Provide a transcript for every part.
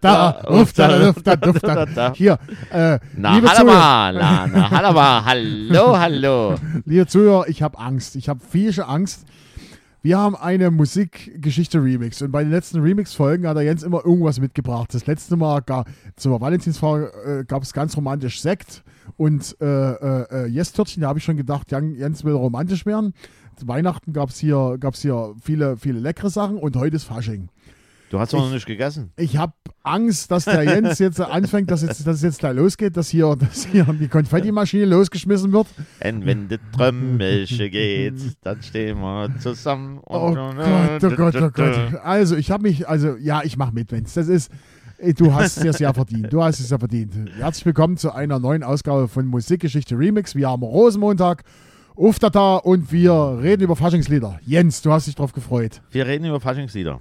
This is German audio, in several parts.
da, da, da, uff, da. Hier, äh, Na, liebe hallo, na, na, hallo, hallo, hallo. Liebe Zuhörer, ich habe Angst. Ich habe viel Angst. Wir haben eine Musikgeschichte-Remix und bei den letzten Remix-Folgen hat der Jens immer irgendwas mitgebracht. Das letzte Mal gab, zur Valentinsfrage äh, gab es ganz romantisch Sekt und äh, äh, Yes-Törtchen. Da habe ich schon gedacht, Jens will romantisch werden. Weihnachten gab es hier, gab's hier viele, viele leckere Sachen und heute ist Fasching. Du hast doch noch nicht gegessen. Ich habe Angst, dass der Jens jetzt anfängt, dass, jetzt, dass es jetzt gleich losgeht, dass hier, dass hier die Konfettimaschine losgeschmissen wird. Und wenn die Trömmelche geht, dann stehen wir zusammen. Oh Gott, oh Gott, oh Gott. Also, ich habe mich, also, ja, ich mache mit, Wenz. Das ist, äh, du hast es ja verdient. Du hast es ja verdient. Herzlich willkommen zu einer neuen Ausgabe von Musikgeschichte Remix. Wir haben Rosenmontag. Uftata und wir reden über Faschingslieder. Jens, du hast dich drauf gefreut. Wir reden über Faschingslieder.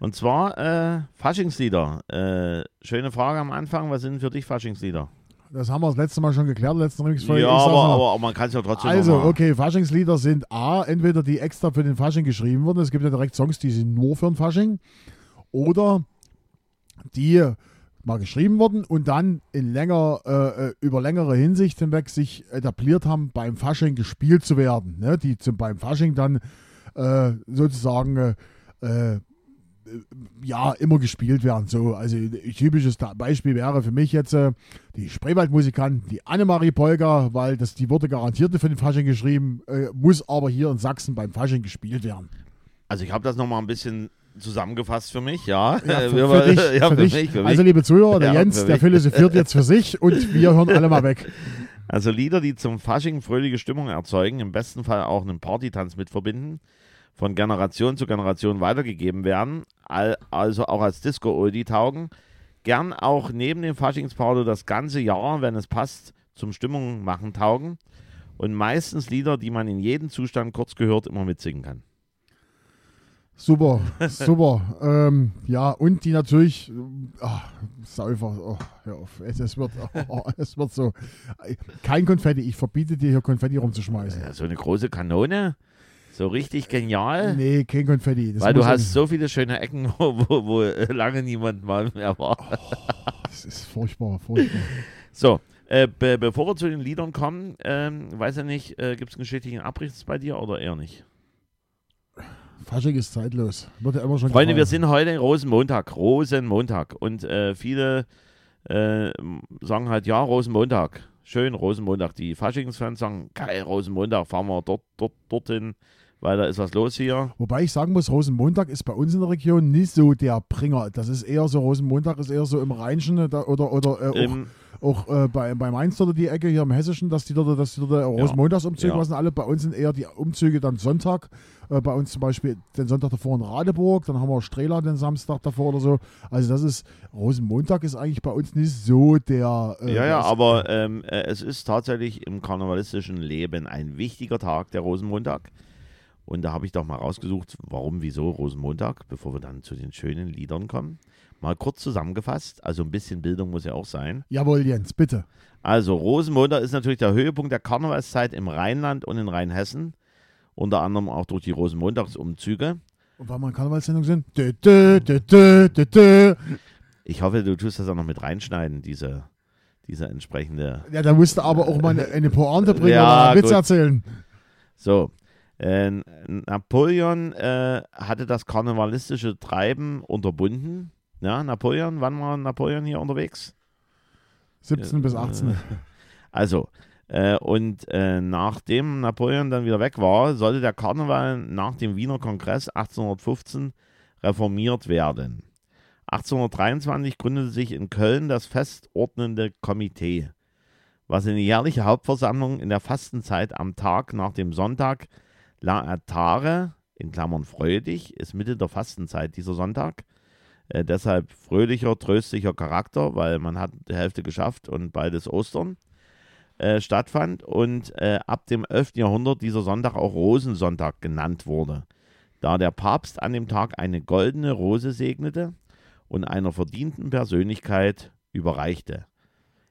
Und zwar äh, Faschingslieder. Äh, schöne Frage am Anfang. Was sind für dich Faschingslieder? Das haben wir das letzte Mal schon geklärt, letzten Remixfolge. Ja, aber, aber, aber, man kann es ja trotzdem Also, okay, Faschingslieder sind A, entweder die extra für den Fasching geschrieben wurden. Es gibt ja direkt Songs, die sind nur für den Fasching. Oder die mal geschrieben wurden und dann in länger, äh, über längere Hinsicht hinweg sich etabliert haben, beim Fasching gespielt zu werden. Ne? Die zum, beim Fasching dann äh, sozusagen äh, ja, immer gespielt werden. So, also ein typisches Beispiel wäre für mich jetzt äh, die Spreewaldmusikanten, die Annemarie Polka, weil das, die wurde garantiert für den Fasching geschrieben, äh, muss aber hier in Sachsen beim Fasching gespielt werden. Also ich habe das nochmal ein bisschen zusammengefasst für mich, ja. ja für, für, dich, ja, für, dich. Mich, für, mich, Also liebe Zuhörer, der ja, Jens, der philosophiert jetzt für sich und wir hören alle mal weg. Also Lieder, die zum Fasching fröhliche Stimmung erzeugen, im besten Fall auch einen Partytanz mit verbinden, von Generation zu Generation weitergegeben werden, also auch als Disco-Oldie taugen. Gern auch neben dem Faschingsparty das ganze Jahr, wenn es passt, zum Stimmung machen taugen. Und meistens Lieder, die man in jedem Zustand kurz gehört, immer mitsingen kann. Super, super. ähm, ja, und die natürlich, ach, Säufer, oh, hör auf, es, es, wird, oh, es wird so, kein Konfetti, ich verbiete dir hier Konfetti rumzuschmeißen. Ja, so eine große Kanone, so richtig genial. Nee, kein Konfetti. Weil du hast so viele schöne Ecken, wo, wo, wo, lange niemand mal mehr war. Oh, das ist furchtbar, furchtbar. So, äh, be bevor wir zu den Liedern kommen, ähm, weiß ja nicht, äh, gibt es einen geschichtlichen Abriss bei dir oder eher nicht? Fasching ist zeitlos. Wird ja immer schon Freunde, gefallen. wir sind heute Rosenmontag. Rosenmontag. Und äh, viele äh, sagen halt, ja, Rosenmontag. Schön, Rosenmontag. Die Faschingsfans sagen, geil, Rosenmontag, fahren wir dort, dort, dorthin, weil da ist was los hier. Wobei ich sagen muss, Rosenmontag ist bei uns in der Region nicht so der Bringer. Das ist eher so, Rosenmontag ist eher so im Rheinischen oder, oder äh, auch, auch äh, bei, bei Mainz oder die Ecke hier im Hessischen, dass die dort, dass die dort Rosenmontagsumzüge ja. machen alle. Bei uns sind eher die Umzüge dann Sonntag. Äh, bei uns zum Beispiel den Sonntag davor in Radeburg, dann haben wir Strehla den Samstag davor oder so. Also das ist, Rosenmontag ist eigentlich bei uns nicht so der... Äh, ja, ja, aber ähm, äh, es ist tatsächlich im karnevalistischen Leben ein wichtiger Tag, der Rosenmontag. Und da habe ich doch mal rausgesucht, warum, wieso Rosenmontag, bevor wir dann zu den schönen Liedern kommen. Mal kurz zusammengefasst, also ein bisschen Bildung muss ja auch sein. Jawohl, Jens, bitte. Also Rosenmontag ist natürlich der Höhepunkt der Karnevalszeit im Rheinland und in Rheinhessen unter anderem auch durch die Rosenmontagsumzüge. Und weil wir in Karnevalssendung sind. Dö, dö, dö, ich hoffe, du tust das auch noch mit reinschneiden, diese, diese entsprechende. Ja, da musst du aber auch mal eine, eine Pointe bringen ja, oder einen Witz erzählen. So. Äh, Napoleon äh, hatte das karnevalistische Treiben unterbunden. Ja, Napoleon, wann war Napoleon hier unterwegs? 17 bis 18. Also, äh, und äh, nachdem Napoleon dann wieder weg war, sollte der Karneval nach dem Wiener Kongress 1815 reformiert werden. 1823 gründete sich in Köln das festordnende Komitee, was in die jährliche Hauptversammlung in der Fastenzeit am Tag nach dem Sonntag La Atare, in Klammern freudig, ist Mitte der Fastenzeit dieser Sonntag. Äh, deshalb fröhlicher, tröstlicher Charakter, weil man hat die Hälfte geschafft und beides Ostern. Äh, stattfand und äh, ab dem 11. Jahrhundert dieser Sonntag auch Rosensonntag genannt wurde, da der Papst an dem Tag eine goldene Rose segnete und einer verdienten Persönlichkeit überreichte.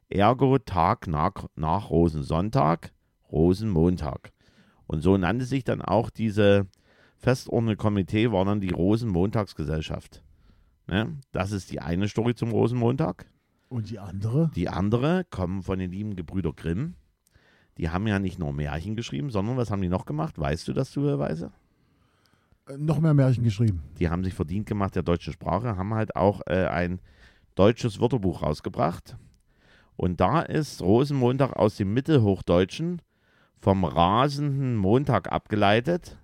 Ergo Tag nach, nach Rosensonntag, Rosenmontag. Und so nannte sich dann auch diese festordnende Komitee, war dann die Rosenmontagsgesellschaft. Ne? Das ist die eine Story zum Rosenmontag. Und die andere? Die andere kommen von den lieben Gebrüder Grimm. Die haben ja nicht nur Märchen geschrieben, sondern was haben die noch gemacht? Weißt du das zufälligerweise? Äh, noch mehr Märchen geschrieben. Die haben sich verdient gemacht der deutschen Sprache, haben halt auch äh, ein deutsches Wörterbuch rausgebracht. Und da ist Rosenmontag aus dem Mittelhochdeutschen vom rasenden Montag abgeleitet.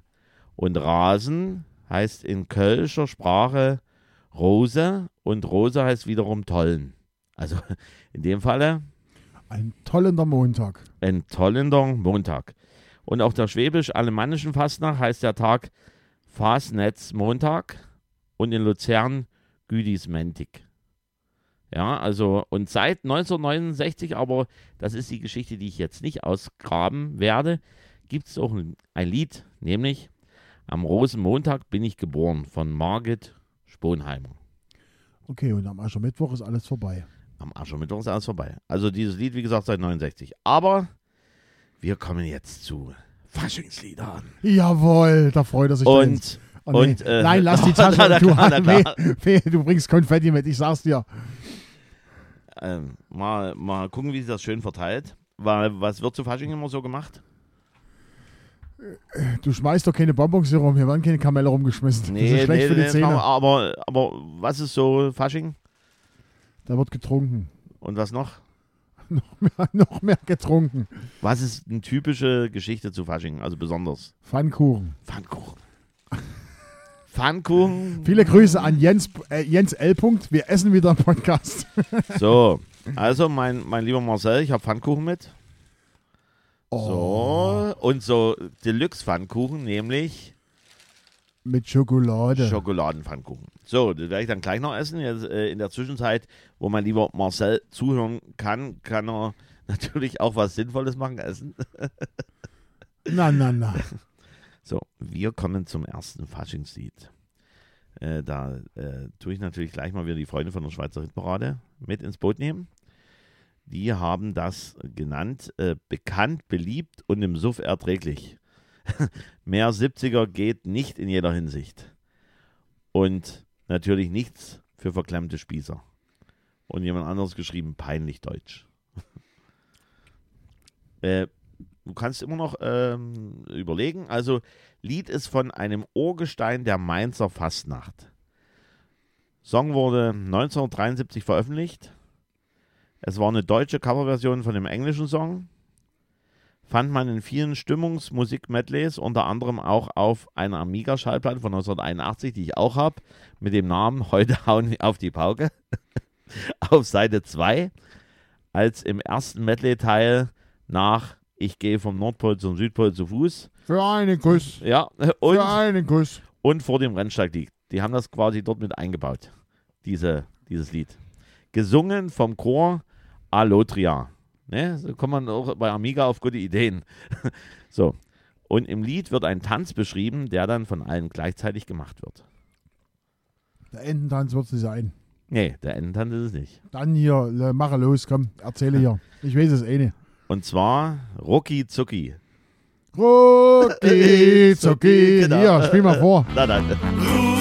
Und Rasen heißt in kölscher Sprache Rose und Rose heißt wiederum Tollen. Also in dem Falle Ein tollender Montag. ein tollender Montag. Und auch der schwäbisch-alemannischen Fastnacht heißt der Tag Fasnetz-Montag und in Luzern Güdismentik. Ja, also und seit 1969, aber das ist die Geschichte, die ich jetzt nicht ausgraben werde, gibt es auch ein, ein Lied, nämlich Am Rosenmontag bin ich geboren von Margit Sponheimer. Okay, und am Aschermittwoch ist alles vorbei. Am Aschermittwoch ist alles vorbei. Also dieses Lied, wie gesagt, seit 69. Aber wir kommen jetzt zu Faschingsliedern. Jawohl, da freut er sich. Und, Oh, nee. und äh, Nein, lass die Tasche. du, klar, na nee, klar. nee, du bringst Konfetti mit, ich sag's dir. Ähm, mal, mal gucken, wie sich das schön verteilt. Weil, was wird zu Fasching immer so gemacht? Du schmeißt doch keine Bonbons hier rum, hier werden keine Kamelle rumgeschmissen. das ist schlecht für die wir, Zähne. aber, aber was ist so Fasching? Da wird getrunken. Und was noch? Noch mehr getrunken. Was ist eine typische Geschichte zu Fasching? Also besonders. Pfannkuchen. Pfannkuchen. Pfannkuchen. Viele Grüße an Jens, äh, Jens L. Punkt. Wir essen wieder im Podcast. So, also mein, mein lieber Marcel, ich habe Pfannkuchen mit. Oh. So, und so Deluxe-Pfannkuchen, nämlich Mit Schokolade. Schokoladenpfannkuchen. So, das werde ich dann gleich noch essen. Jetzt, äh, in der Zwischenzeit, wo mein lieber Marcel zuhören kann, kann er natürlich auch was Sinnvolles machen, essen. na, na, na. So, wir kommen zum ersten Faschingslied. Äh, da äh, tue ich natürlich gleich mal wieder die Freunde von der Schweizer Hitparade mit ins Boot nehmen. Die haben das genannt, äh, bekannt, beliebt und im Suff erträglich. Mehr 70er geht nicht in jeder Hinsicht. Und natürlich nichts für verklemmte Spießer. Und jemand anderes geschrieben, peinlich deutsch. äh, du kannst immer noch ähm, überlegen. Also, Lied ist von einem Urgestein der Mainzer Fastnacht. Song wurde 1973 veröffentlicht. Es war eine deutsche Coverversion von dem englischen Song. Fand man in vielen Stimmungsmusik-Medleys, unter anderem auch auf einer Amiga-Schallplatte von 1981, die ich auch habe, mit dem Namen Heute hauen wir auf die Pauke. auf Seite 2, als im ersten Medley-Teil nach Ich gehe vom Nordpol zum Südpol zu Fuß. Für einen Kuss. Ja, und, Für einen Kuss. und vor dem Rennsteig liegt. Die haben das quasi dort mit eingebaut, diese, dieses Lied. Gesungen vom Chor Alotria. Ne? So kommt man auch bei Amiga auf gute Ideen. so. Und im Lied wird ein Tanz beschrieben, der dann von allen gleichzeitig gemacht wird. Der Ententanz wird es sein. Nee, der Endentanz ist es nicht. Dann hier, mache los, komm, erzähle hier. Ich weiß es eh nicht. Und zwar Rucki Zucki. Rucki, zucki. Genau. Hier, spiel mal vor. Na dann.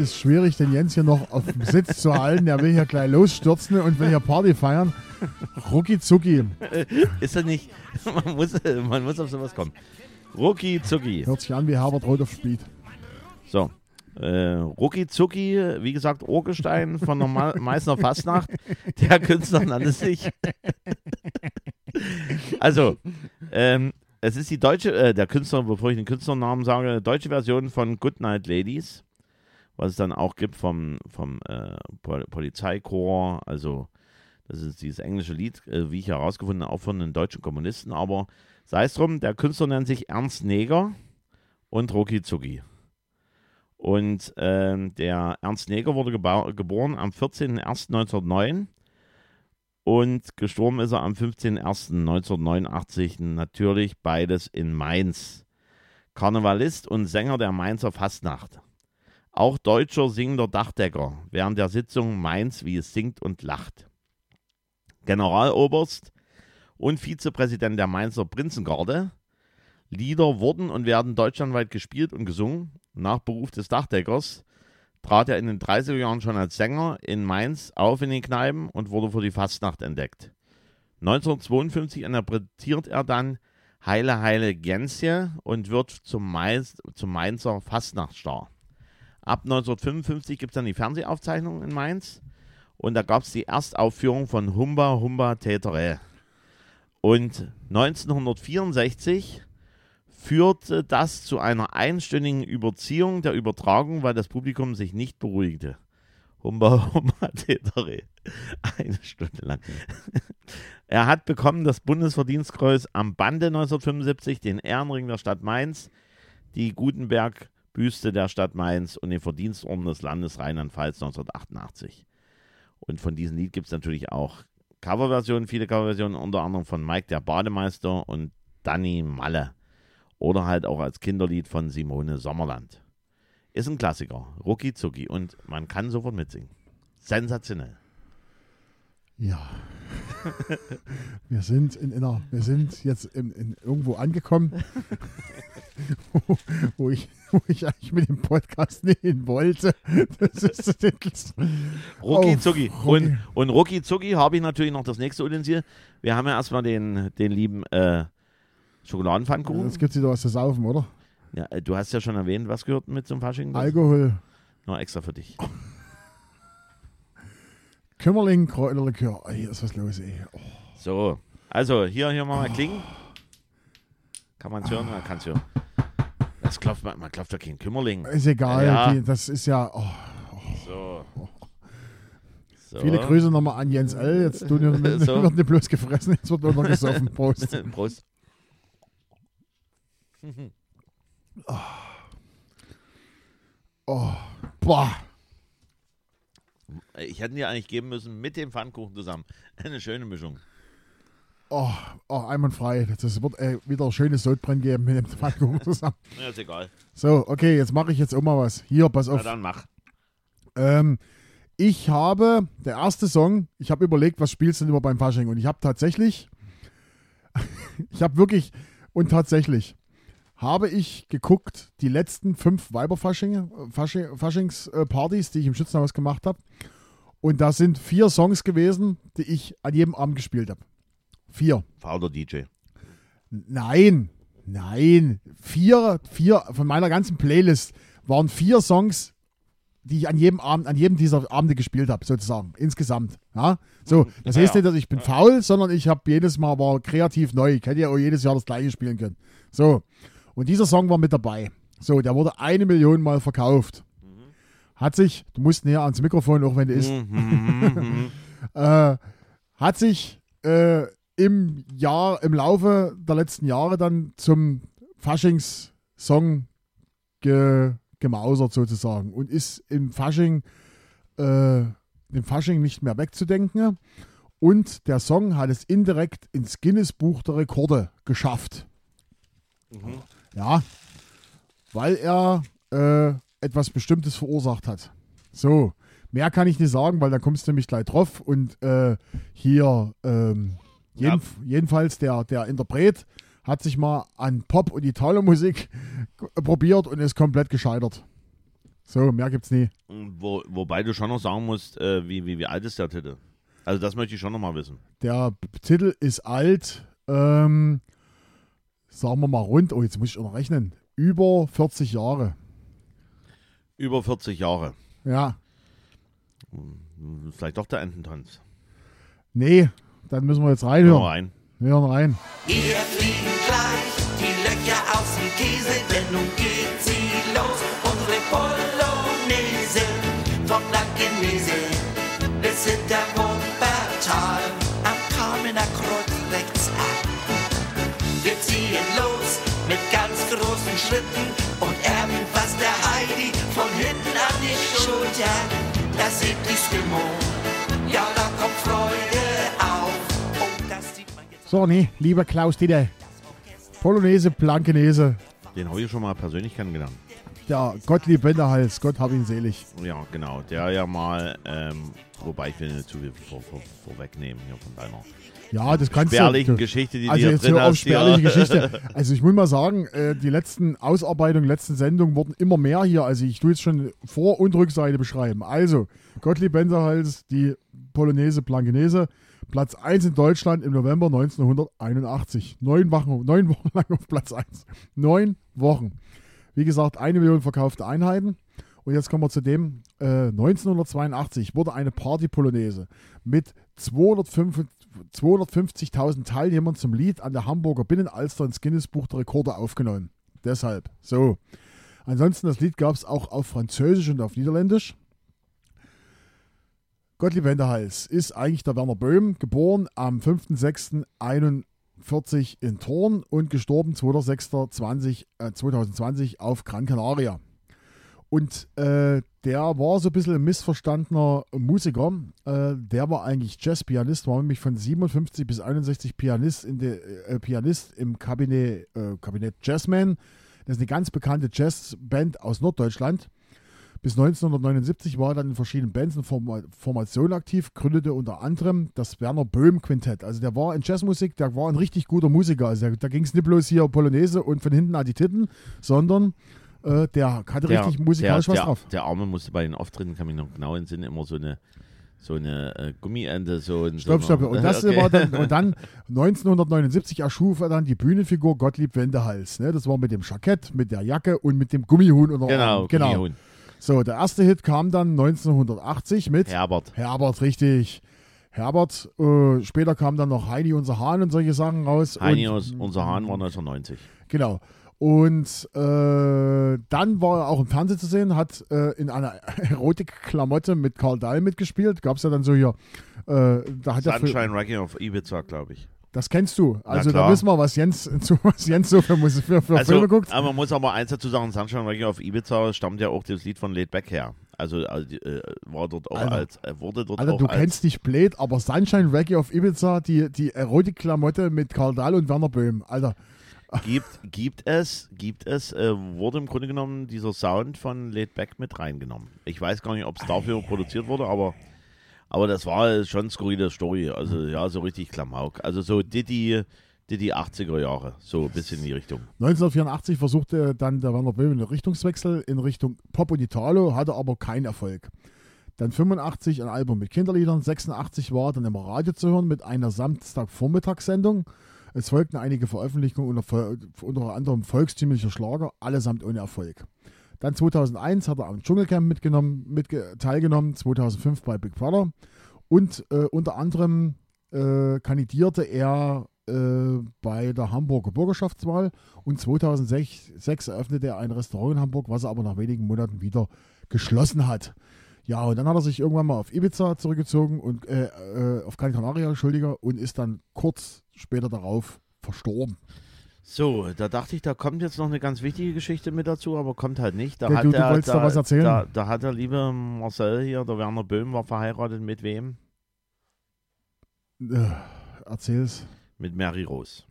Ist schwierig, den Jens hier noch auf dem Sitz zu halten. Der will hier gleich losstürzen und will hier Party feiern. Rucki zucki. Ist das nicht? Man muss, man muss auf sowas kommen. Rucki Zucki. Hört sich an wie Herbert Roth auf Speed. So. Äh, Rucki Zucki, wie gesagt, Urgestein von der Meißner Fastnacht. Der Künstler nannte sich. also, ähm, es ist die deutsche, äh, der Künstler, bevor ich den Künstlernamen sage, deutsche Version von Goodnight Ladies, was es dann auch gibt vom, vom äh, Pol Polizeichor, also das ist dieses englische Lied, äh, wie ich herausgefunden habe, auch von den deutschen Kommunisten, aber sei es drum, der Künstler nennt sich Ernst Neger und Rucki Zucki. Und ähm, der Ernst Neger wurde geboren am 14.01.1909 und gestorben ist er am 15.01.1989. Natürlich beides in Mainz. Karnevalist und Sänger der Mainzer Fastnacht. Auch deutscher singender Dachdecker während der Sitzung Mainz, wie es singt und lacht. Generaloberst und Vizepräsident der Mainzer Prinzengarde. Lieder wurden und werden deutschlandweit gespielt und gesungen. Nach Beruf des Dachdeckers trat er in den 30er Jahren schon als Sänger in Mainz auf in den Kneipen und wurde für die Fastnacht entdeckt. 1952 interpretiert er dann Heile Heile Gänse und wird zum, Mainz, zum Mainzer Fastnachtstar. Ab 1955 gibt es dann die Fernsehaufzeichnung in Mainz und da gab es die Erstaufführung von Humba Humba Tätere. Und 1964 führte das zu einer einstündigen Überziehung der Übertragung, weil das Publikum sich nicht beruhigte. Humba Humba Tätere. Eine Stunde lang. Er hat bekommen das Bundesverdienstkreuz am Bande 1975, den Ehrenring der Stadt Mainz, die Gutenberg-Büste der Stadt Mainz und den Verdienstorden des Landes Rheinland-Pfalz 1988. Und von diesem Lied gibt es natürlich auch Coverversionen, viele Coverversionen, unter anderem von Mike der Bademeister und Danny Malle. Oder halt auch als Kinderlied von Simone Sommerland. Ist ein Klassiker, rucki zucki und man kann sofort mitsingen. Sensationell. Ja. wir sind in einer, wir sind jetzt in, in irgendwo angekommen, wo, wo, ich, wo ich eigentlich mit dem Podcast nicht hin wollte. Das ist das, Rucki Oh, zucki. Rucki. Und, und rucki zucki habe ich natürlich noch das nächste Utensil. Wir haben ja erstmal den, den lieben äh, Schokoladenpfannkuchen. Jetzt gibt es wieder was zu saufen, oder? Ja, äh, du hast ja schon erwähnt, was gehört mit zum Fasching? Alkohol, Nur extra für dich. Kümmerling, Kräuterlikör. Ey, hier ist was los, ey. Oh, So, also hier, hier mal klingen. Kann man es hören? Man kann es hören. Das klopft, man, man klopft ja kein Kümmerling. ist egal, Ja. die, das ist ja. Oh, So. so. viele Grüße nochmal an Jens L. Jetzt tun wir, So. wird nicht bloß gefressen, jetzt wird nur noch gesoffen. Prost. Prost. Oh, boah. Ich hätte dir eigentlich geben müssen mit dem Pfannkuchen zusammen. Eine schöne Mischung. Oh, oh, einwandfrei. Das wird äh, wieder schönes Sodbrennen geben mit dem Pfannkuchen zusammen. Ja, ist egal. So, okay, jetzt mache ich jetzt auch mal was. Hier, pass Na auf. dann mach. Ähm, ich habe, der erste Song, ich habe überlegt, was spielst du denn immer beim Fasching? Und ich habe tatsächlich, ich habe wirklich, und tatsächlich, habe ich geguckt, die letzten fünf Weiberfasching, Fasching, Faschingspartys, die ich im Schützenhaus gemacht habe. Und da sind vier Songs gewesen, die ich an jedem Abend gespielt habe. Vier. Vater DJ. Nein, nein. Vier, vier von meiner ganzen Playlist waren vier Songs, die ich an jedem Abend, an jedem dieser Abende gespielt habe, sozusagen, insgesamt. Ja? So, das Ja, heißt nicht, dass ich bin faul, sondern ich habe jedes Mal war kreativ neu. Ich hätte ja auch jedes Jahr das gleiche spielen können. So, und dieser Song war mit dabei. So, der wurde eine Million Mal verkauft. Hat sich, du musst näher ans Mikrofon, auch wenn du isst, Mhm, äh, hat sich äh, im Jahr, im Laufe der letzten Jahre dann zum Faschings-Song ge, gemausert sozusagen und ist im Fasching, äh, im Fasching nicht mehr wegzudenken. Und der Song hat es indirekt ins Guinness-Buch der Rekorde geschafft. mhm. Ja, weil er äh, etwas Bestimmtes verursacht hat. So, mehr kann ich nicht sagen, weil da kommst du nämlich gleich drauf. Und äh, hier, ähm, Ja. jeden, jedenfalls der, der Interpret hat sich mal an Pop und Italo-Musik probiert und ist komplett gescheitert. So, mehr gibt's nie. Wo, wobei du schon noch sagen musst, äh, wie, wie, wie alt ist der Titel? Also das möchte ich schon noch mal wissen. Der Titel ist alt, ähm, sagen wir mal rund, oh, jetzt muss ich auch noch rechnen, über 40 Jahre. Über 40 Jahre. Ja, Hm, Vielleicht doch der Ententanz. nee, dann müssen wir jetzt Hör reinhören. mal rein. Wir hören rein. Hier fliegen gleich die Löcher aus dem Käse, denn nun geht sie los. Unsere Polonaise vom Blankenese bis hinter Wuppertal am Kamener Kreuz rechts ab. Wir ziehen los mit ganz großen Schritten So, nee, lieber Klaus Dieter. Polonese, Blankenese. Den habe ich schon mal persönlich kennengelernt der Gottlieb Wenderhals, Gott hab ihn selig. Ja, genau. Der ja mal, ähm, wobei ich will nicht zu viel vor, vor, vorwegnehmen hier von deiner Ja, das kannst spärlichen du. Geschichte, die Also jetzt hör auf spärliche. Geschichte. Also ich muss mal sagen, äh, die letzten Ausarbeitungen, letzten Sendungen wurden immer mehr hier. Also ich tue jetzt schon Vor- und Rückseite beschreiben. Also, Gottlieb Wenderhals, die Polonaise Blankenese, Platz 1 in Deutschland im November 1981. Neun Wochen, neun Wochen lang auf Platz 1. Neun Wochen. Wie gesagt, eine Million verkaufte Einheiten. Und jetzt kommen wir zu dem, äh, 1982 wurde eine Party-Polonaise mit 205 250.000 Teilnehmern zum Lied an der Hamburger Binnenalster ins Guinness-Buch der Rekorde aufgenommen. Deshalb. So. Ansonsten, das Lied gab es auch auf Französisch und auf Niederländisch. Gottlieb Wendehals ist eigentlich der Werner Böhm, geboren am 5.6.41 in Thorn und gestorben 2.6.20 äh, 2020 auf Gran Canaria. Und äh, der war so ein bisschen ein missverstandener Musiker. Äh, der war eigentlich Jazzpianist, war nämlich von 57 bis 61 Pianist, in de, äh, Pianist im Kabinett, äh, Kabinett Jazzman. Das ist eine ganz bekannte Jazzband aus Norddeutschland. Bis 1979 war er dann in verschiedenen Bands und Forma Formationen aktiv, gründete unter anderem das Werner Böhm Quintett. Also der war in Jazzmusik, der war ein richtig guter Musiker. Also da, da ging es nicht bloß hier Polonaise und von hinten an die Titten, sondern äh, der hatte richtig musikalisch der, was der, drauf. Der Arme musste bei den Auftritten, kann mich noch genau in Sinn, immer so eine, so eine äh, Gummiende, so ein. Stopp, stopp. Und das Okay. war dann, und dann 1979 erschuf er dann die Bühnenfigur Gottlieb Wendehals. Ne? Das war mit dem Jackett, mit der Jacke und mit dem Gummihuhn dem Genau, Arm. genau. Gummihuhn. So, der erste Hit kam dann 1980 mit Herbert. Herbert, richtig. Herbert, äh, später kam dann noch Heini, unser Hahn und solche Sachen raus. Heini, und, unser Hahn war 1990. Genau. Und äh, dann war er auch im Fernsehen zu sehen, hat äh, in einer Erotik-Klamotte mit Karl Dahl mitgespielt. Gab es ja dann so hier. Äh, da hat Sunshine Reggae auf Ibiza, glaube ich. Das kennst du. Also da wissen wir, was Jens, zu, was Jens so für, für, für Also, Filme guckt. aber man muss aber eins dazu sagen, Sunshine Reggae auf Ibiza stammt ja auch das Lied von Laid Back her. Also äh, war dort auch Alter. als, äh, wurde dort Alter, auch du als, kennst dich blöd, aber Sunshine Reggae auf Ibiza, die, die Erotik-Klamotte mit Karl Dahl und Werner Böhm. Alter, gibt, gibt es, gibt es, äh, wurde im Grunde genommen dieser Sound von Laid Back mit reingenommen. Ich weiß gar nicht, ob es dafür produziert wurde, aber, aber das war schon eine skurrile Story. Also ja, so richtig Klamauk. Also so Diddy, Diddy 80er Jahre, so ein bisschen in die Richtung. 1984 versuchte dann der Werner Böhm einen Richtungswechsel in Richtung Pop und Italo, hatte aber keinen Erfolg. Dann 85 ein Album mit Kinderliedern, 86 war dann im Radio zu hören mit einer Samstagvormittagssendung. Es folgten einige Veröffentlichungen unter, unter anderem volkstümlicher Schlager, allesamt ohne Erfolg. Dann 2001 hat er am Dschungelcamp mitgenommen, mitge teilgenommen, 2005 bei Big Brother und äh, unter anderem äh, kandidierte er äh, bei der Hamburger Bürgerschaftswahl und 2006 6 eröffnete er ein Restaurant in Hamburg, was er aber nach wenigen Monaten wieder geschlossen hat. Ja, und dann hat er sich irgendwann mal auf Ibiza zurückgezogen und äh, äh, auf Gran Canaria, Entschuldiger, und ist dann kurz später darauf verstorben. So, da dachte ich, da kommt jetzt noch eine ganz wichtige Geschichte mit dazu, aber kommt halt nicht. Da Ja, hat du- du der, wolltest da, da was erzählen? Da, da hat der liebe Marcel hier, der Werner Böhm, war verheiratet mit wem? Äh, erzähl's. Mit Mary Rose.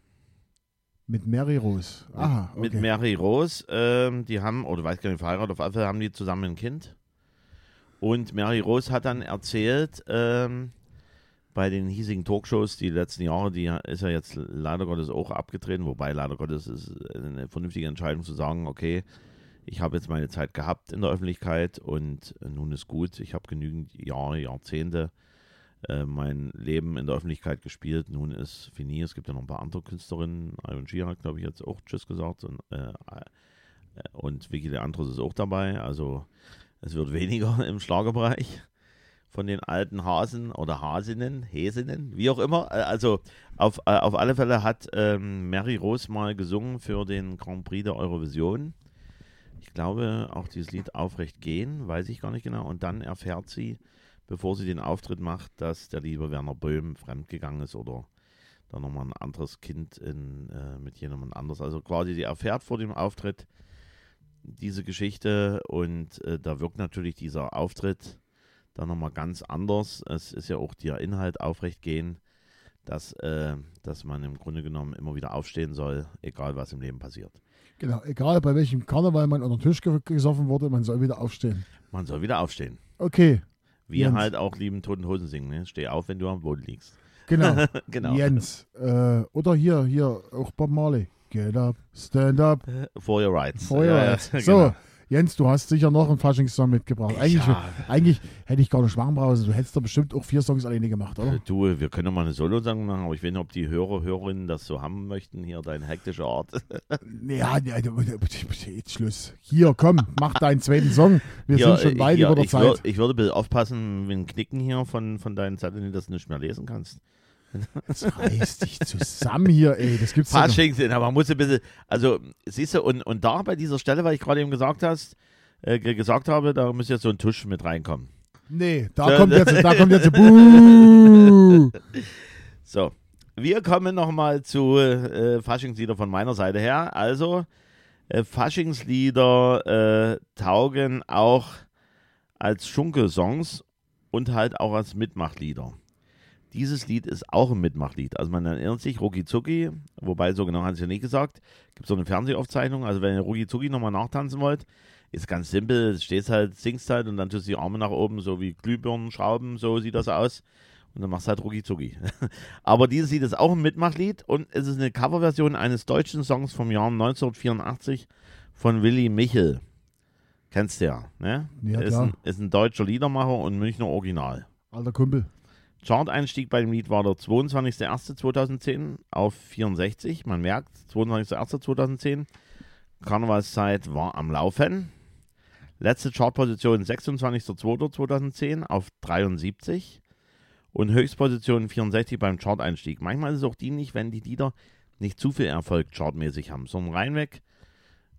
Mit Mary Rose. Aha, okay. Mit Mary Rose, ähm, die haben, oder weiß gar nicht, verheiratet, auf alle Fälle haben die zusammen ein Kind. Und Mary Rose hat dann erzählt, ähm, bei den hiesigen Talkshows die letzten Jahre, die ist ja jetzt leider Gottes auch abgetreten, wobei leider Gottes ist eine vernünftige Entscheidung zu sagen, okay, ich habe jetzt meine Zeit gehabt in der Öffentlichkeit und nun ist gut, ich habe genügend Jahre, Jahrzehnte äh, mein Leben in der Öffentlichkeit gespielt, nun ist fini, es gibt ja noch ein paar andere Künstlerinnen, Iron G hat glaube ich jetzt auch Tschüss gesagt und, äh, und Vicky Leandros ist auch dabei, also es wird weniger im Schlagerbereich von den alten Hasen oder Hasinnen, Häsinnen, wie auch immer. Äh, Also auf, äh, auf alle Fälle hat ähm, Mary Rose mal gesungen für den Grand Prix der Eurovision. Ich glaube, auch dieses Lied Aufrecht gehen, weiß ich gar nicht genau. Und dann erfährt sie, bevor sie den Auftritt macht, dass der liebe Werner Böhm fremdgegangen ist oder da nochmal ein anderes Kind in, äh, mit jemandem anders. Also quasi, sie erfährt vor dem Auftritt diese Geschichte und äh, da wirkt natürlich dieser Auftritt dann nochmal ganz anders. Es ist ja auch der Inhalt aufrecht gehen. dass, äh, dass man im Grunde genommen immer wieder aufstehen soll, egal was im Leben passiert. Genau, egal bei welchem Karneval man unter den Tisch ge- gesoffen wurde, man soll wieder aufstehen. Man soll wieder aufstehen. Okay, Wir Jens. halt auch lieben Toten Hosen singen. Ne? Steh auf, wenn du am Boden liegst. genau. genau. Jens. Äh, oder hier, hier, auch Bob Marley. Get up, stand up, For your rights. for your Ja, rights. ja, So, genau. Jens, du hast sicher noch einen Faschingssong mitgebracht. Eigentlich, Ja. eigentlich hätte ich gar nicht Schwangbrause. Du hättest doch bestimmt auch vier Songs alleine gemacht, oder? Du, wir können doch mal eine Solo-Song machen, aber ich weiß nicht, ob die Hörer, Hörerinnen das so haben möchten, hier deine hektische Art. Ja, ja, jetzt Schluss. Hier, komm, mach deinen zweiten Song. Wir Hier, sind schon weit hier, über der ich, wür, Zeit. ich würde bitte aufpassen mit dem Knicken hier von, von deinen Zetteln, dass du nicht mehr lesen kannst. Jetzt reiß dich zusammen hier, ey. Das gibt's. Fasching sind, aber man muss ein bisschen, also siehst du, und, und da bei dieser Stelle, weil ich gerade eben gesagt hast, äh, ge- gesagt habe, da muss jetzt so ein Tusch mit reinkommen. Nee, da So, kommt jetzt, da kommt jetzt Buh. So, wir kommen nochmal zu äh, Faschingslieder von meiner Seite her. Also, äh, Faschingslieder äh, taugen auch als Schunkelsongs und halt auch als Mitmachlieder. Dieses Lied ist auch ein Mitmachlied. Also man erinnert sich, Ruki Zucki, wobei so genau hat es ja nicht gesagt, gibt so eine Fernsehaufzeichnung. Also wenn ihr Ruki Zucki nochmal nachtanzen wollt, ist ganz simpel, stehst halt, singst halt und dann tust du die Arme nach oben, so wie Glühbirnen schrauben, so sieht das aus. Und dann machst du halt Ruki Zucki. Aber dieses Lied ist auch ein Mitmachlied und es ist eine Coverversion eines deutschen Songs vom Jahr 1984 von Willy Michel. Kennst du ja, ne? Ja, ist, klar. ein, ist ein deutscher Liedermacher und Münchner Original. Alter Kumpel. Chart-Einstieg bei dem Lied war der 22.01.2010 auf 64. Man merkt, 22.01.2010. Karnevalszeit war am Laufen. Letzte Chartposition 26.02.2010 auf 73. Und Höchstposition 64 beim Chart-Einstieg. Manchmal ist es auch dienlich, wenn die Lieder nicht zu viel Erfolg chartmäßig haben, sondern reinweg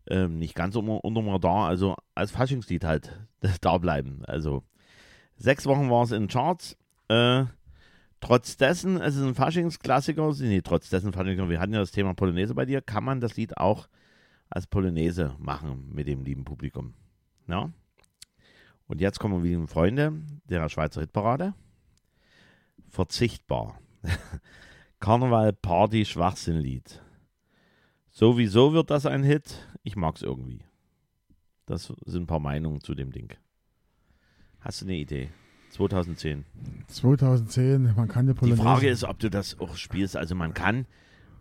ähm, nicht ganz unter, unterm Radar, also als Faschingslied halt da bleiben. Also sechs Wochen war es in Charts. Äh, trotz dessen, es ist ein Faschingsklassiker, nee, trotz dessen wir hatten ja das Thema Polonaise bei dir, kann man das Lied auch als Polonaise machen mit dem lieben Publikum. Ja? Und jetzt kommen wir, lieben Freunde, der Schweizer Hitparade. Verzichtbar. Karneval, Party, Schwachsinnlied. Sowieso wird das ein Hit. Ich mag es irgendwie. Das sind ein paar Meinungen zu dem Ding. Hast du eine Idee? 2010. 2010, man kann die Die Polonaise. Frage ist, ob du das auch spielst. Also man kann,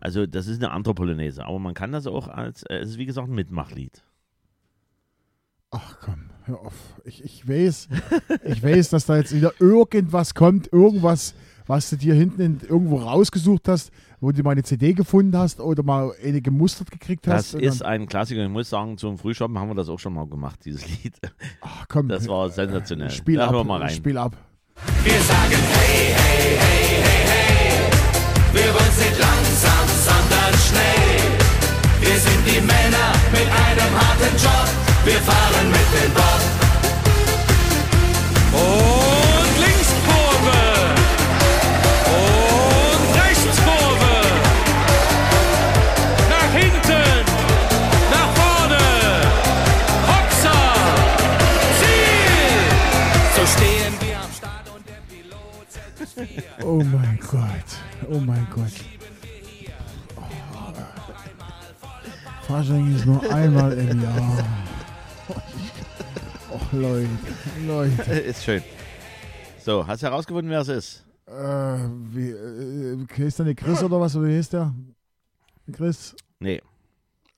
also das ist eine andere Polonaise, aber man kann das auch als, äh, es ist wie gesagt ein Mitmachlied. Ach komm, hör auf. Ich, ich weiß, ich weiß, dass da jetzt wieder irgendwas kommt, irgendwas, was du dir hinten in, irgendwo rausgesucht hast, wo du mal eine CD gefunden hast oder mal eine gemustert gekriegt hast. Das ist ein Klassiker. Ich muss sagen, zum Frühschoppen haben wir das auch schon mal gemacht, dieses Lied. ach komm, Das war sensationell. Spiel da ab, hören wir mal rein. Spiel ab. Wir sagen hey, hey, hey, hey, hey. Wir wollen's nicht langsam, sondern schnell. Wir sind die Männer mit einem harten Job. Wir fahren mit dem Bob. Und Oh mein Gott, oh mein Gott. Oh. Fasching ist nur einmal im Jahr. Oh Leute, Leute. ist schön. So, hast du herausgefunden, wer es ist? Äh, wie, äh, heißt der nicht Chris oder was? Oder wie heißt der? Chris? Nee,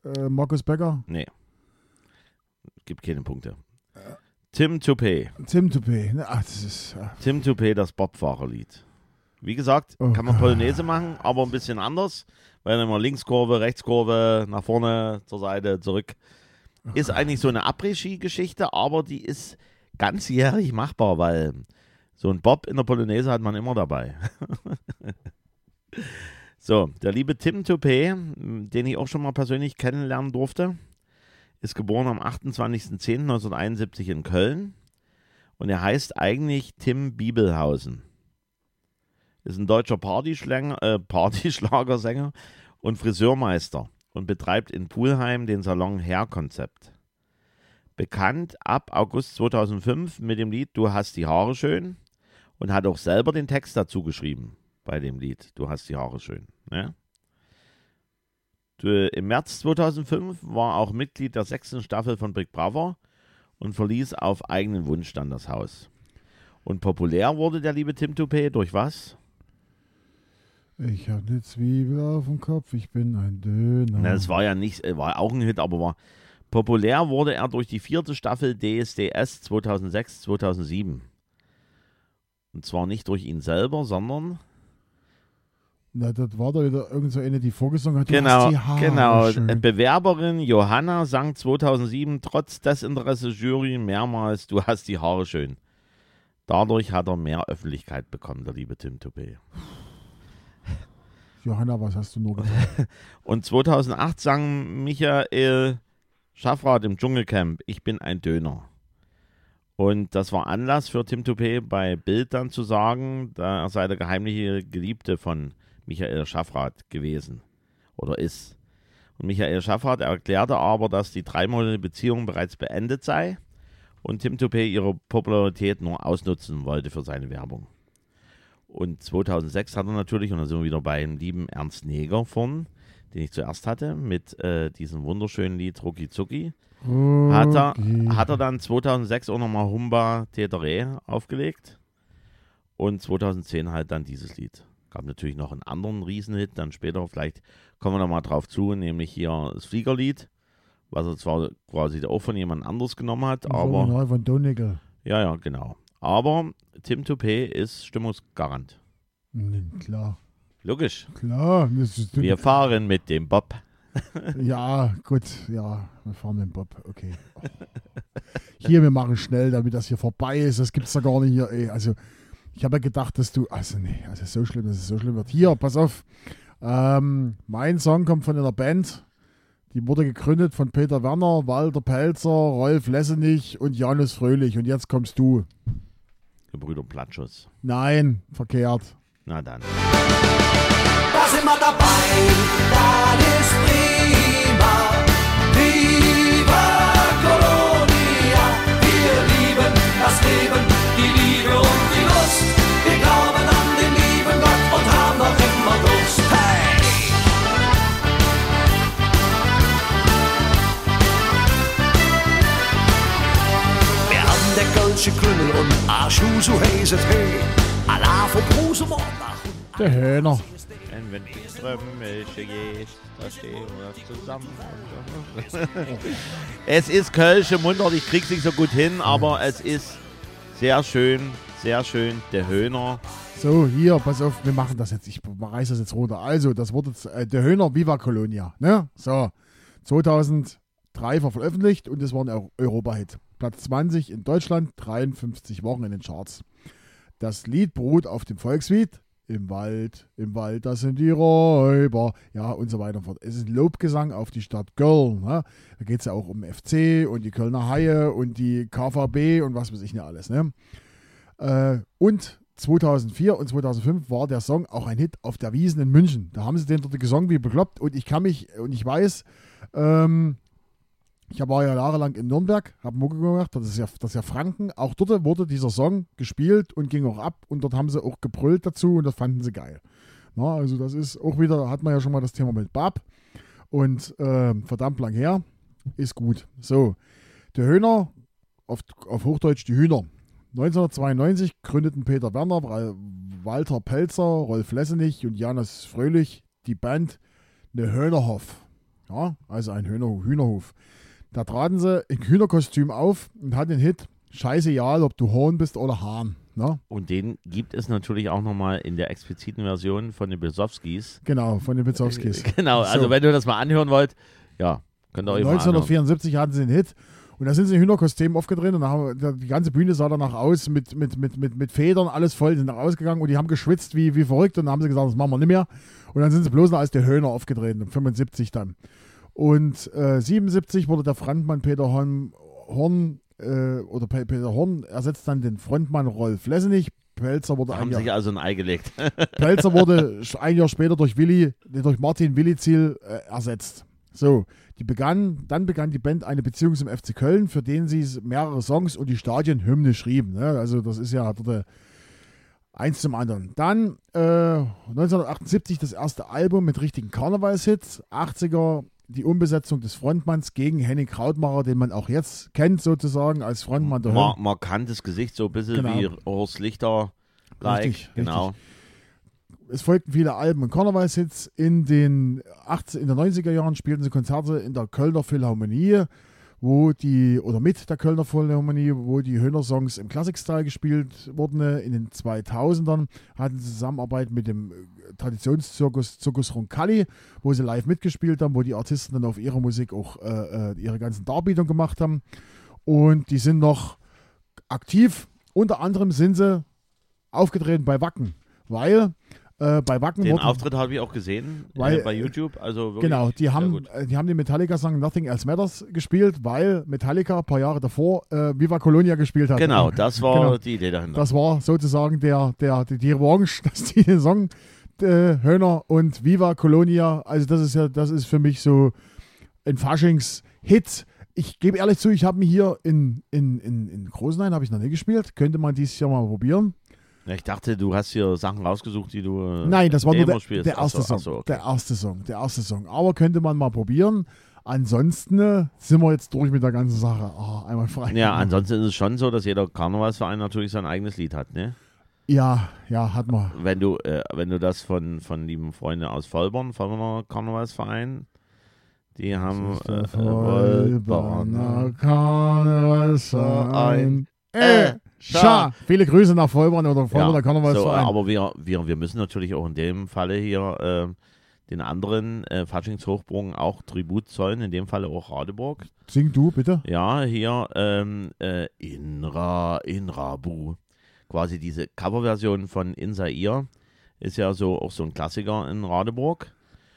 Äh, Markus Becker? nee. Gibt keine Punkte. Tim Toupé. Tim Toupé. Ach, das ist. ah, Tim Toupé, das Bobfahrerlied. Wie gesagt, Oh kann man. Polonaise machen, aber ein bisschen anders. Weil immer Linkskurve, Rechtskurve, nach vorne, zur Seite, zurück. Ist eigentlich so eine Après-Ski-Geschichte, aber die ist ganzjährig machbar, weil so ein Bob in der Polonaise hat man immer dabei. so, der liebe Tim Toupé, den ich auch schon mal persönlich kennenlernen durfte, ist geboren am 28.10.1971 in Köln und er heißt eigentlich Tim Bibelhausen. Ist ein deutscher Partyschlänger, äh, Partyschlagersänger und Friseurmeister und betreibt in Pulheim den Salon Hair Konzept. Bekannt ab August 2005 mit dem Lied Du hast die Haare schön und hat auch selber den Text dazu geschrieben. bei dem Lied. Du hast die Haare schön. Ne? Im März 2005 war auch Mitglied der sechsten Staffel von Big Brother und verließ auf eigenen Wunsch dann das Haus. Und populär wurde der liebe Tim Toupé durch was? Ich habe eine Zwiebel auf dem Kopf, ich bin ein Döner. Na, es war ja nicht, äh, war auch ein Hit, aber war populär wurde er durch die vierte Staffel DSDS 2006, 2007. Und zwar nicht durch ihn selber, sondern Na, das war doch wieder irgend so eine, die vorgesungen hat. du genau, hast die Haare genau. schön. Bewerberin Johanna sang 2007 trotz Desinteresse Jury mehrmals, du hast die Haare schön. Dadurch hat er mehr Öffentlichkeit bekommen, der liebe Tim Toupé. Johanna, was hast du nur gesagt? Und 2008 sang Michael Schaffrath im Dschungelcamp, ich bin ein Döner. Und das war Anlass für Tim Toupé bei Bild dann zu sagen, da er sei der geheimliche Geliebte von Michael Schaffrath gewesen oder ist. Und Michael Schaffrath erklärte aber, dass die dreimonatige Beziehung bereits beendet sei und Tim Toupé ihre Popularität nur ausnutzen wollte für seine Werbung. Und 2006 hat er natürlich, und da sind wir wieder bei dem lieben Ernst Neger von, den ich zuerst hatte, mit äh, diesem wunderschönen Lied Rucki Zucki, hat er, Okay. hat er dann 2006 auch nochmal Humba Tetere aufgelegt und 2010 halt dann dieses Lied. Gab natürlich noch einen anderen Riesenhit, dann später, vielleicht kommen wir nochmal drauf zu, nämlich hier das Fliegerlied, was er zwar quasi auch von jemand anders genommen hat, aber von Donegal. ja, ja, genau. Aber Tim Toupé ist Stimmungsgarant. Hm, Klar, Logisch. klar. Wir fahren mit dem Bob. ja, gut, ja, wir fahren mit dem Bob, okay. Oh. Hier, wir machen schnell, damit das hier vorbei ist. Das gibt's doch gar nicht hier, ey. Also, ich habe ja gedacht, dass du, also nee, also so schlimm, dass es so schlimm wird. Hier, pass auf. Ähm, mein Song kommt von einer Band, die wurde gegründet von Peter Werner, Walter Pelzer, Rolf Lessenich und Janus Fröhlich. Und jetzt kommst du. Gebrüder Platschus. Nein, verkehrt. Na dann. Da sind wir dabei, das ist prima. Viva Colonia, wir lieben das Leben, Klüngel und Arschu, so heißt es. Der Höhner. Denn wenn die Strömmische geht, da stehen wir zusammen. es ist Kölsche Mundart, ich krieg's nicht so gut hin, aber es ist sehr schön, sehr schön. Der Höhner. So, hier, pass auf, wir machen das jetzt. Ich reiß das jetzt runter. Also, das wurde jetzt, äh, der Höhner Viva Colonia. Ne? So, 2003 war veröffentlicht und es war ein Eu- Europa-Hit. Platz 20 in Deutschland, 53 Wochen in den Charts. Das Lied beruht auf dem Volkslied Im Wald, im Wald, das sind die Räuber, ja und so weiter und fort. Es ist ein Lobgesang auf die Stadt Köln. Ne? Da geht es ja auch um FC und die Kölner Haie und die KVB und was weiß ich nicht alles. Ne? Äh, und 2004 und 2005 war der Song auch ein Hit auf der Wiesen in München. Da haben sie den dort gesungen wie bekloppt und ich kann mich und ich weiß, ähm, ich war ja jahrelang in Nürnberg, habe Mucke gemacht, das ist, ja, das ist ja Franken. Auch dort wurde dieser Song gespielt und ging auch ab und dort haben sie auch gebrüllt dazu und das fanden sie geil. Na, also das ist auch wieder, da hat man ja schon mal das Thema mit Bab und ähm, verdammt lang her, ist gut. So, der Höhner, auf, auf Hochdeutsch die Hühner. 1992 gründeten Peter Werner, Wa- Walter Pelzer, Rolf Lessenich und Janus Fröhlich die Band Ne Höhnerhof. Ja, also ein Hühner, Hühnerhof. Da traten sie in Hühnerkostüm auf und hatten den Hit Scheiße egal, ob du Horn bist oder Hahn. Ne? Und den gibt es natürlich auch nochmal in der expliziten Version von den Besowskis. Genau, von den Witzowskis. Genau, also So. wenn du das mal anhören wollt, ja, könnt ihr euch mal anhören. 1974 hatten sie den Hit und da sind sie in Hühnerkostüm aufgedreht und haben, die ganze Bühne sah danach aus mit, mit, mit, mit, mit Federn, alles voll, sind nach ausgegangen und die haben geschwitzt wie, wie verrückt und dann haben sie gesagt, das machen wir nicht mehr. Und dann sind sie bloß noch als der Höhner aufgetreten, 75 dann. Und äh, 77 wurde der Frontmann Peter Horn, Horn äh, oder Pe Peter Horn ersetzt dann den Frontmann Rolf Lessenich. Pelzer wurde Da ein haben Jahr, sich also ein Ei gelegt. Pelzer wurde ein Jahr später durch Willi, durch Martin Williziel äh, ersetzt. So, die begann, dann begann die Band eine Beziehung zum FC Köln, für den sie mehrere Songs und die Stadionhymne schrieben. Ne? Also das ist ja dort, äh, Eins zum anderen. Dann äh, 1978 das erste Album mit richtigen Karnevalshits. 80er die Umbesetzung des Frontmanns gegen Henning Krautmacher, den man auch jetzt kennt sozusagen als Frontmann der Mar markantes Gesicht, so ein bisschen Genau. wie Horst Lichter. Like. Richtig, genau. Es folgten viele Alben und Karnevalshits. In den 80, in den 90er Jahren spielten sie Konzerte in der Kölner Philharmonie, wo die, oder mit der Kölner Philharmonie, wo die Höhner-Songs im Classic-Style gespielt wurden. In den 2000ern hatten sie Zusammenarbeit mit dem äh, Traditionszirkus Zirkus Roncalli, wo sie live mitgespielt haben, wo die Artisten dann auf ihrer Musik auch äh, äh, ihre ganzen Darbietungen gemacht haben. Und die sind noch aktiv. Unter anderem sind sie aufgetreten bei Wacken, weil äh, bei Wacken Den Auftritt habe ich auch gesehen Weil, äh, bei YouTube. Also wirklich Genau, die haben, äh, die haben den Metallica-Song Nothing Else Matters gespielt, weil Metallica ein paar Jahre davor äh, Viva Colonia gespielt hat. Genau, das war Genau. die Idee dahinter. Das war sozusagen der, der, die, die Revanche, dass die den Song äh, Höhner und Viva Colonia, also das ist ja, das ist für mich so ein Faschings-Hit. Ich gebe ehrlich zu, ich habe mir hier in, in, in, in Großenhain habe ich noch nie gespielt. Könnte man dieses Jahr mal probieren. Ja, ich dachte, du hast hier Sachen rausgesucht, die du. äh, Nein, das war nur der, der erste Song. ach so, okay. Der erste Song, der erste Song. Aber könnte man mal probieren. Ansonsten äh, sind wir jetzt durch mit der ganzen Sache. Oh, einmal frei. Ja, ansonsten ist es schon so, dass jeder Karnevalsverein natürlich sein eigenes Lied hat, ne? Ja, ja, hat man. Wenn du, äh, wenn du das von, von lieben Freunden aus Vollborn, Vollborner Karnevalsverein, die haben äh, Vollborner Vollborner Karnevalsverein. Äh, Äh, Scha. Viele Grüße nach Vollborn oder Vollborner so, Karnevalsverein. aber wir, wir, wir müssen natürlich auch in dem Falle hier äh, den anderen äh, Faschingshochburgen auch Tribut zollen, in dem Falle auch Radeburg. Sing du, bitte. Ja, hier ähm, äh, Inra, Inrabu. Quasi diese Coverversion von Insair ist ja so auch so ein Klassiker in Radeburg.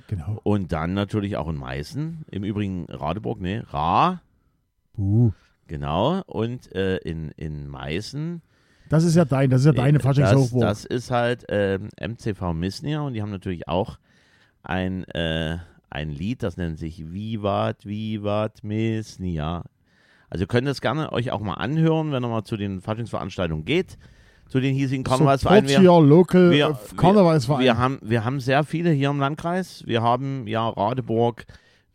Genau. Und dann natürlich auch in Meißen. Im Übrigen Radeburg, ne? Ra, Buh. Genau. Und äh, in, in Meißen. Das ist ja dein, das ist ja deine äh, das, Faschingshochburg. das ist halt ähm, MCV Misnia und die haben natürlich auch ein, äh, ein Lied, das nennt sich Vivat, Vivat Misnia. Also ihr könnt das gerne euch auch mal anhören, wenn ihr mal zu den Faschingsveranstaltungen geht. Zu den hiesigen Karnevalsvereinen. Wir- local wir- äh, Karnevalsverein. wir haben, wir haben sehr viele hier im Landkreis. Wir haben ja Radeburg,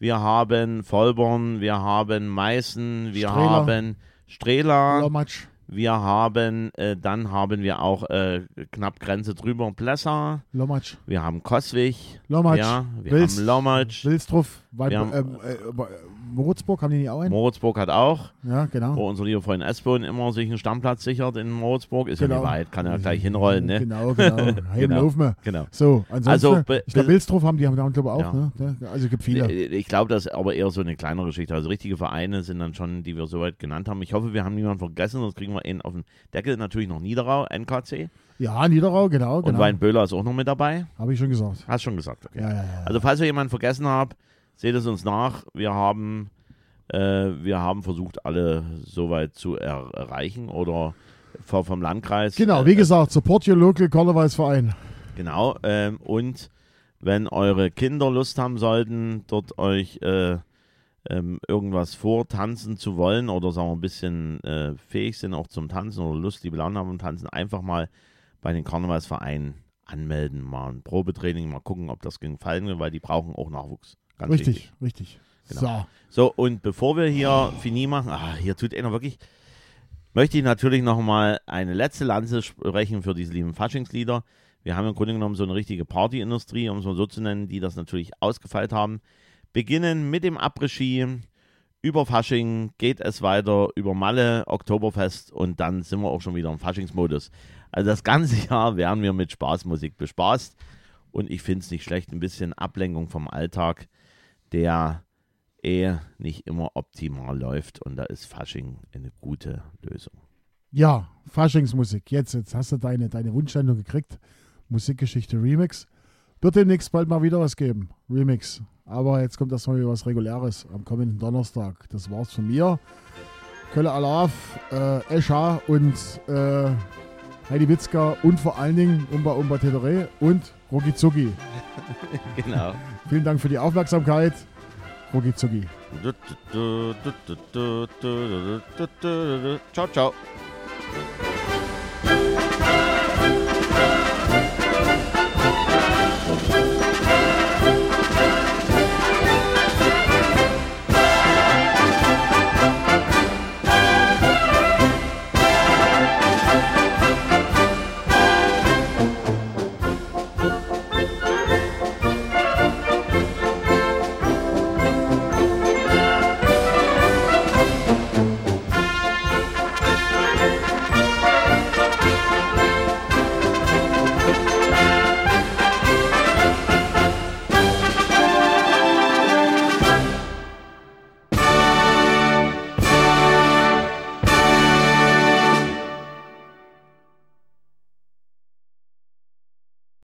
wir haben Vollborn, wir haben Meißen, wir Strehla. haben Strehla, Lomatsch. wir haben, äh, dann haben wir auch äh, knapp Grenze drüber Plessa, Lomatsch. wir haben Koswig, Lomatsch. ja, wir Wilst- haben Lomatsch, Wilstruff. Wir haben- ähm, äh, äh, Moritzburg, haben die nicht auch einen? Moritzburg hat auch, ja, genau. wo unser lieber Freund Esbon immer sich einen Stammplatz sichert in Moritzburg. Ist ja Genau. nicht weit, kann ja gleich hinrollen, ne? Genau, genau. Heim Genau. laufen wir. Genau. So, ansonsten, Also, ich glaube, be- Wilstruff haben die, haben, glaube ich, auch, Ja. ne? Also, gibt viele. Äh, Ich glaube, das ist aber eher so eine kleinere Geschichte. Also richtige Vereine sind dann schon, die wir soweit genannt haben. Ich hoffe, wir haben niemanden vergessen, sonst kriegen wir einen auf den Deckel. Natürlich noch Niederau, NKC. Ja, Niederau, genau, Und genau. Weinböhler ist auch noch mit dabei. Habe ich schon gesagt. Hast schon gesagt, okay. Ja, ja, ja. Also falls wir jemanden vergessen haben, seht es uns nach. Wir haben, äh, wir haben versucht, alle soweit zu er erreichen oder vom Landkreis. Genau, äh, wie gesagt, support your local Karnevalsverein. Genau. Ähm, und wenn eure Kinder Lust haben sollten, dort euch äh, ähm, irgendwas vortanzen zu wollen oder sagen wir ein bisschen äh, fähig sind auch zum Tanzen oder Lust, die Laune haben und tanzen, einfach mal bei den Karnevalsvereinen anmelden, mal ein Probetraining, mal gucken, ob das gefallen wird, weil die brauchen auch Nachwuchs. Ganz Richtig, richtig. Genau. So, So, und bevor wir hier Fini machen, ah, hier tut einer wirklich, möchte ich natürlich nochmal eine letzte Lanze sprechen für diese lieben Faschingslieder. Wir haben im Grunde genommen so eine richtige Partyindustrie, um es mal so zu nennen, die das natürlich ausgefeilt haben. Beginnen mit dem Après-Ski, über Fasching geht es weiter, über Malle, Oktoberfest und dann sind wir auch schon wieder im Faschingsmodus. Also das ganze Jahr werden wir mit Spaßmusik bespaßt und ich finde es nicht schlecht, ein bisschen Ablenkung vom Alltag, der eh nicht immer optimal läuft und da ist Fasching eine gute Lösung. ja, Faschingsmusik. Jetzt, jetzt hast du deine, deine Wunschsendung gekriegt. Musikgeschichte Remix. Wird demnächst bald mal wieder was geben. Remix. Aber jetzt kommt erstmal wieder was Reguläres am kommenden Donnerstag. Das war's von mir. Kölle Alaf, äh, Escha und äh, Heidi Witzka und vor allen Dingen Umba Umba Tetere und Rogi Zugi. Genau. Vielen Dank für die Aufmerksamkeit. Rogi Zugi. Ciao, ciao.